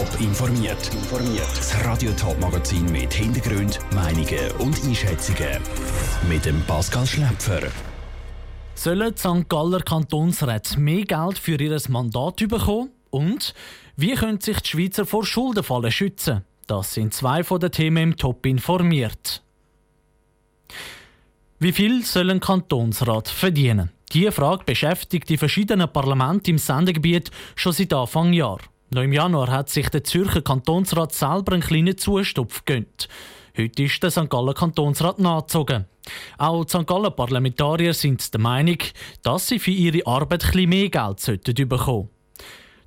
Top informiert. Das Radio Top Magazin mit Hintergrund, Meinungen und Einschätzungen mit dem Pascal Schläpfer. Sollen die St. Galler Kantonsräte mehr Geld für ihr Mandat bekommen? Und wie können sich die Schweizer vor Schuldenfallen schützen? Das sind zwei von den Themen im Top informiert. Wie viel soll ein Kantonsrat verdienen? Diese Frage beschäftigt die verschiedenen Parlamente im Sendegebiet schon seit Anfang Jahr. Noch im Januar hat sich der Zürcher Kantonsrat selber einen kleinen Zustupf gegönnt. Heute ist der St. Gallen Kantonsrat nachgezogen. Auch die St. Gallen Parlamentarier sind der Meinung, dass sie für ihre Arbeit etwas mehr Geld sollten bekommen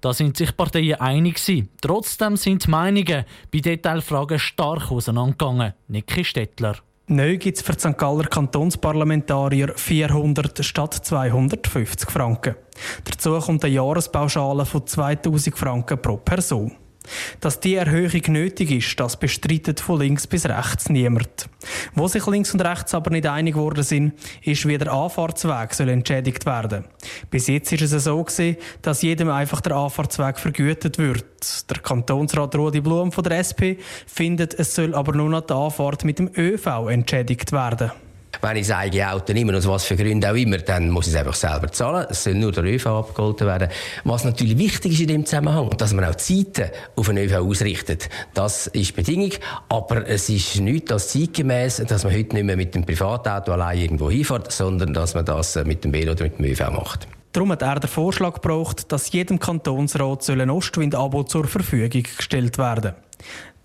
Da sind sich Parteien einig gewesen. Trotzdem sind die Meinungen bei Detailfragen stark auseinandergegangen. Niki Stettler. Neu gibt es für St. Galler Kantonsparlamentarier 400 statt 250 Franken. Dazu kommt eine Jahrespauschale von 2000 Franken pro Person. Dass die Erhöhung nötig ist, das bestreitet von links bis rechts niemand. Wo sich links und rechts aber nicht einig geworden sind, ist, wie der Anfahrtsweg soll entschädigt werden. Bis jetzt ist es so gewesen, dass jedem einfach der Anfahrtsweg vergütet wird. Der Kantonsrat Rudi Blum von der SP findet, es soll aber nur noch die Anfahrt mit dem ÖV entschädigt werden. Wenn ich das eigene Auto nehme, aus was für Gründen auch immer, dann muss ich es einfach selber zahlen. Es soll nur der ÖV abgeholt werden. Was natürlich wichtig ist in dem Zusammenhang, dass man auch Zeiten auf den ÖV ausrichtet. Das ist Bedingung. Aber es ist nicht als zeitgemäß, dass man heute nicht mehr mit dem Privatauto allein irgendwo hinfährt, sondern dass man das mit dem Velo oder mit dem ÖV macht. Darum hat er den Vorschlag gebraucht, dass jedem Kantonsrat ein Ostwind-Abo zur Verfügung gestellt werden soll.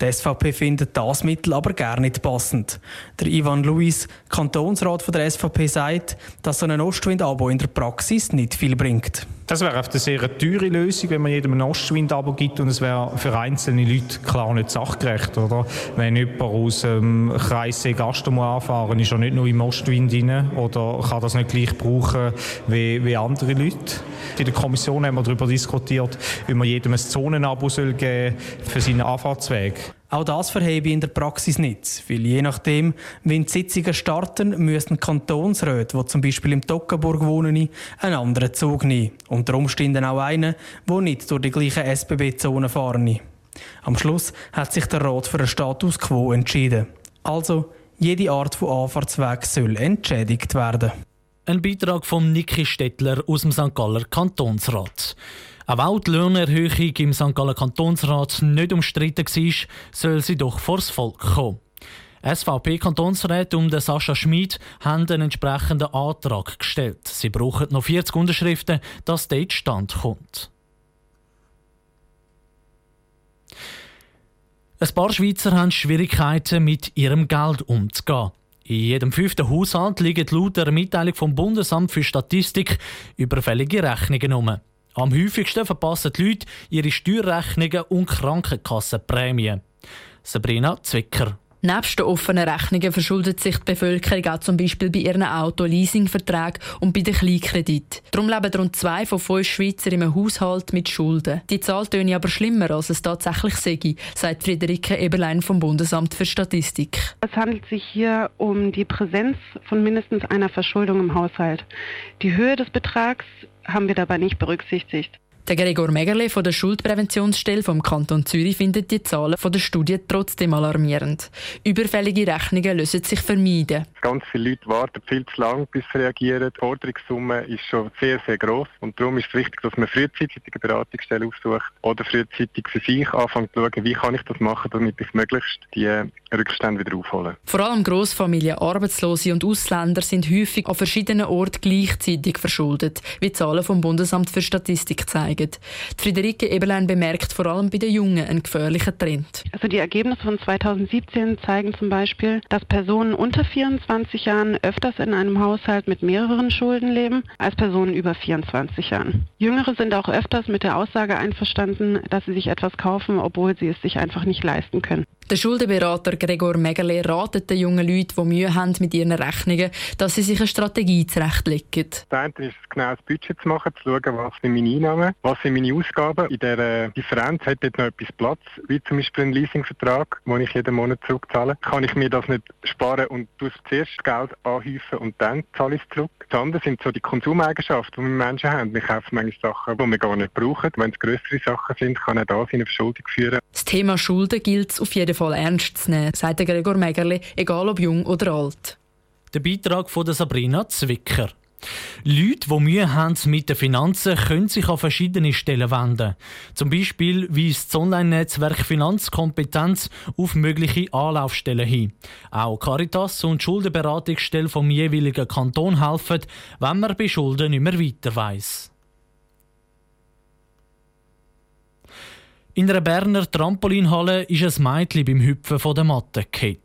Die SVP findet das Mittel aber gar nicht passend. Der Ivan Luis, Kantonsrat von der SVP, sagt, dass so ein Ostwind-Abo in der Praxis nicht viel bringt. Das wäre eine sehr teure Lösung, wenn man jedem ein Ostwind-Abo gibt und es wäre für einzelne Leute klar nicht sachgerecht. Oder? Wenn jemand aus dem Kreissee Gasten anfahren ist er nicht nur im Ostwind rein oder kann das nicht gleich brauchen wie, wie andere Leute. In der Kommission haben wir darüber diskutiert, wie man jedem ein Zonenabo geben für seinen Anfahrtsweg. Auch das verhebe ich in der Praxis nicht, weil je nachdem, wenn die Sitzungen starten, müssen Kantonsräte, die zum Beispiel im Toggenburg wohnen, einen anderen Zug nehmen. Unter Umständen auch einen, der nicht durch die gleiche SBB-Zone fahren. Am Schluss hat sich der Rat für einen Status quo entschieden. Also, jede Art von Anfahrtsweg soll entschädigt werden. Ein Beitrag von Niki Stettler aus dem St. Galler Kantonsrat. Auch die Lohnerhöhung im St. Gallen Kantonsrat nicht umstritten war, soll sie doch vors Volk kommen. SVP-Kantonsräte um den Sascha Schmid haben einen entsprechenden Antrag gestellt. Sie brauchen noch 40 Unterschriften, dass der Stand kommt. Ein paar Schweizer haben Schwierigkeiten, mit ihrem Geld umzugehen. In jedem fünften Haushalt liegen laut der Mitteilung vom Bundesamt für Statistik überfällige Rechnungen um. Am häufigsten verpassen die Leute ihre Steuerrechnungen und Krankenkassenprämien. Sabrina Zwicker. Nebst den offenen Rechnungen verschuldet sich die Bevölkerung auch zum Beispiel bei ihren Auto-Leasing-Verträgen und bei den Kleinkrediten. Darum leben rund zwei von fünf Schweizer im Haushalt mit Schulden. Die Zahl töne aber schlimmer, als es tatsächlich sei, sagt Friederike Eberlein vom Bundesamt für Statistik. Es handelt sich hier um die Präsenz von mindestens einer Verschuldung im Haushalt. Die Höhe des Betrags haben wir dabei nicht berücksichtigt. Der Gregor Megerle von der Schuldpräventionsstelle vom Kanton Zürich findet die Zahlen von der Studie trotzdem alarmierend. Überfällige Rechnungen lassen sich vermeiden. Ganz viele Leute warten viel zu lange, bis sie reagieren. Die Forderungssumme ist schon sehr, sehr groß und darum ist es wichtig, dass man frühzeitig eine Beratungsstelle aufsucht oder frühzeitig für sich anfängt zu schauen, wie kann ich das machen, damit ich möglichst die Rückstände wieder aufholen. Vor allem Grossfamilien, Arbeitslose und Ausländer sind häufig an verschiedenen Orten gleichzeitig verschuldet, wie Zahlen vom Bundesamt für Statistik zeigen zeigen. Friederike Eberlein bemerkt vor allem bei den Jungen einen gefährlichen Trend. Also die Ergebnisse von 2017 zeigen zum Beispiel, dass Personen unter 24 Jahren öfters in einem Haushalt mit mehreren Schulden leben als Personen über 24 Jahren. Jüngere sind auch öfters mit der Aussage einverstanden, dass sie sich etwas kaufen, obwohl sie es sich einfach nicht leisten können. Der Schuldenberater Gregor Megerle ratet den jungen Leuten, die Mühe haben mit ihren Rechnungen, dass sie sich eine Strategie zurechtlegen. Das eine ist genau das Budget zu machen, zu schauen, was sind meine Einnahmen, was sind meine Ausgaben. In dieser Differenz hat dort noch etwas Platz, wie zum Beispiel ein Leasingvertrag, den ich jeden Monat zurückzahle. Kann ich mir das nicht sparen und zuerst Geld anhäufen und dann zahle ich es zurück. Das andere sind so die Konsumeigenschaften, die wir Menschen haben. Wir kaufen manchmal Sachen, die wir gar nicht brauchen. Wenn es größere Sachen sind, kann auch das in eine Verschuldung führen. Das Thema Schulden gilt es auf jeden Fall ernst zu nehmen, sagt Gregor Megerli, egal ob jung oder alt. Der Beitrag von Sabrina Zwicker. Leute, die Mühe haben mit den Finanzen, können sich an verschiedene Stellen wenden. Zum Beispiel weist das Online-Netzwerk Finanzkompetenz auf mögliche Anlaufstellen hin. Auch Caritas und die Schuldenberatungsstelle vom jeweiligen Kanton helfen, wenn man bei Schulden nicht mehr weiter weiss. In einer Berner Trampolinhalle ist ein Mädchen beim Hüpfen von der Matte gefallen.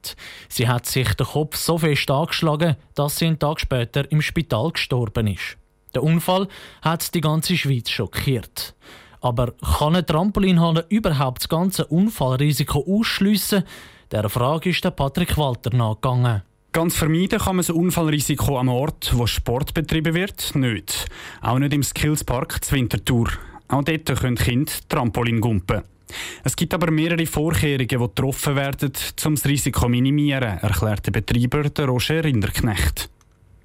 Sie hat sich den Kopf so fest angeschlagen, dass sie einen Tag später im Spital gestorben ist. Der Unfall hat die ganze Schweiz schockiert. Aber kann eine Trampolinhalle überhaupt das ganze Unfallrisiko ausschliessen? Der Frage ist der Patrick Walter nachgegangen. Ganz vermeiden kann man das Unfallrisiko am Ort, wo Sport betrieben wird, nicht. Auch nicht im Skillspark Winterthur. Auch dort können Kinder Trampolin gumpen. Es gibt aber mehrere Vorkehrungen, die getroffen werden, um das Risiko zu minimieren, erklärt der Betreiber der Roger Rinderknecht.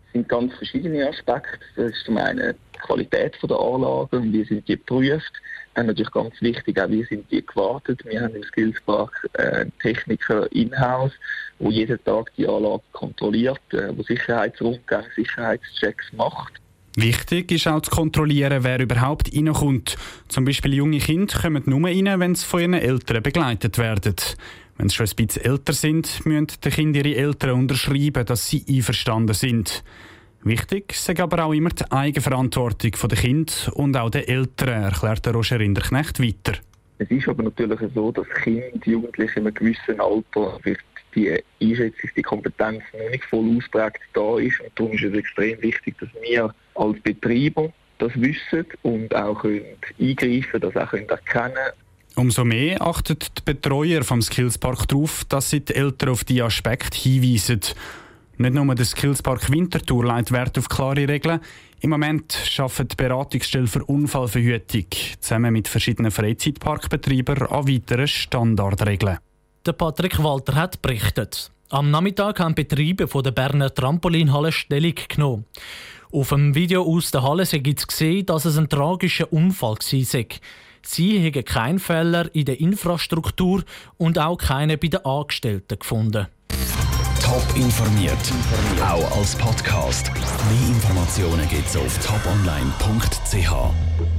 Es sind ganz verschiedene Aspekte. Das ist zum einen die Qualität der Anlage und wie sind die geprüft. Dann natürlich ganz wichtig, auch wie sind die gewartet. Wir haben im Skillspark äh, Techniker in-house, der jeden Tag die Anlage kontrolliert, äh, wo Sicherheitsrundgänge, Sicherheitschecks macht. Wichtig ist auch zu kontrollieren, wer überhaupt reinkommt. Zum Beispiel junge Kinder kommen nur rein, wenn sie von ihren Eltern begleitet werden. Wenn sie schon ein bisschen älter sind, müssen die Kinder ihre Eltern unterschreiben, dass sie einverstanden sind. Wichtig ist aber auch immer die Eigenverantwortung der Kinder und auch der Eltern, erklärt Roger Rinderknecht weiter. Es ist aber natürlich so, dass Kinder, Jugendliche in einem gewissen Alter die Einschätzung, die Kompetenz noch nicht voll ausprägt da ist. Und darum ist es extrem wichtig, dass wir als Betreiber das wissen und auch können eingreifen das auch können erkennen Umso mehr achtet die Betreuer vom Skillspark darauf, dass sie die Eltern auf diese Aspekte hinweisen. Nicht nur der Skillspark Winterthur legt Wert auf klare Regeln. Im Moment arbeitet die Beratungsstelle für Unfallverhütung zusammen mit verschiedenen Freizeitparkbetreibern an weiteren Standardregeln. Der Patrick Walter hat berichtet. Am Nachmittag haben Betriebe von der Berner Trampolinhalle Stellung genommen. Auf dem Video aus der Halle sei zu sehen, dass es ein tragischer Unfall war. Sie haben keinen Fehler in der Infrastruktur und auch keine bei den Angestellten gefunden. Top informiert, auch als Podcast. Mehr Informationen gibt es auf toponline.ch.